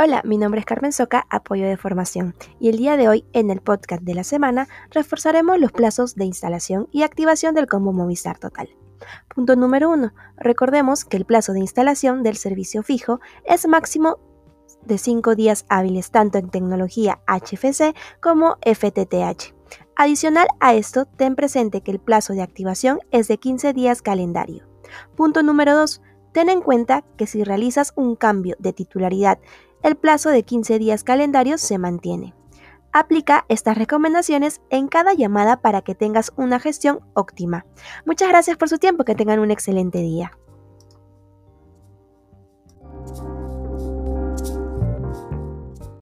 Hola, mi nombre es Carmen Soca, apoyo de formación, y el día de hoy, en el podcast de la semana, reforzaremos los plazos de instalación y activación del combo Movistar Total. Punto número 1. Recordemos que el plazo de instalación del servicio fijo es máximo de 5 días hábiles tanto en tecnología HFC como FTTH. Adicional a esto, ten presente que el plazo de activación es de 15 días calendario. Punto número 2. Ten en cuenta que si realizas un cambio de titularidad el plazo de 15 días calendarios se mantiene. Aplica estas recomendaciones en cada llamada para que tengas una gestión óptima. Muchas gracias por su tiempo, que tengan un excelente día.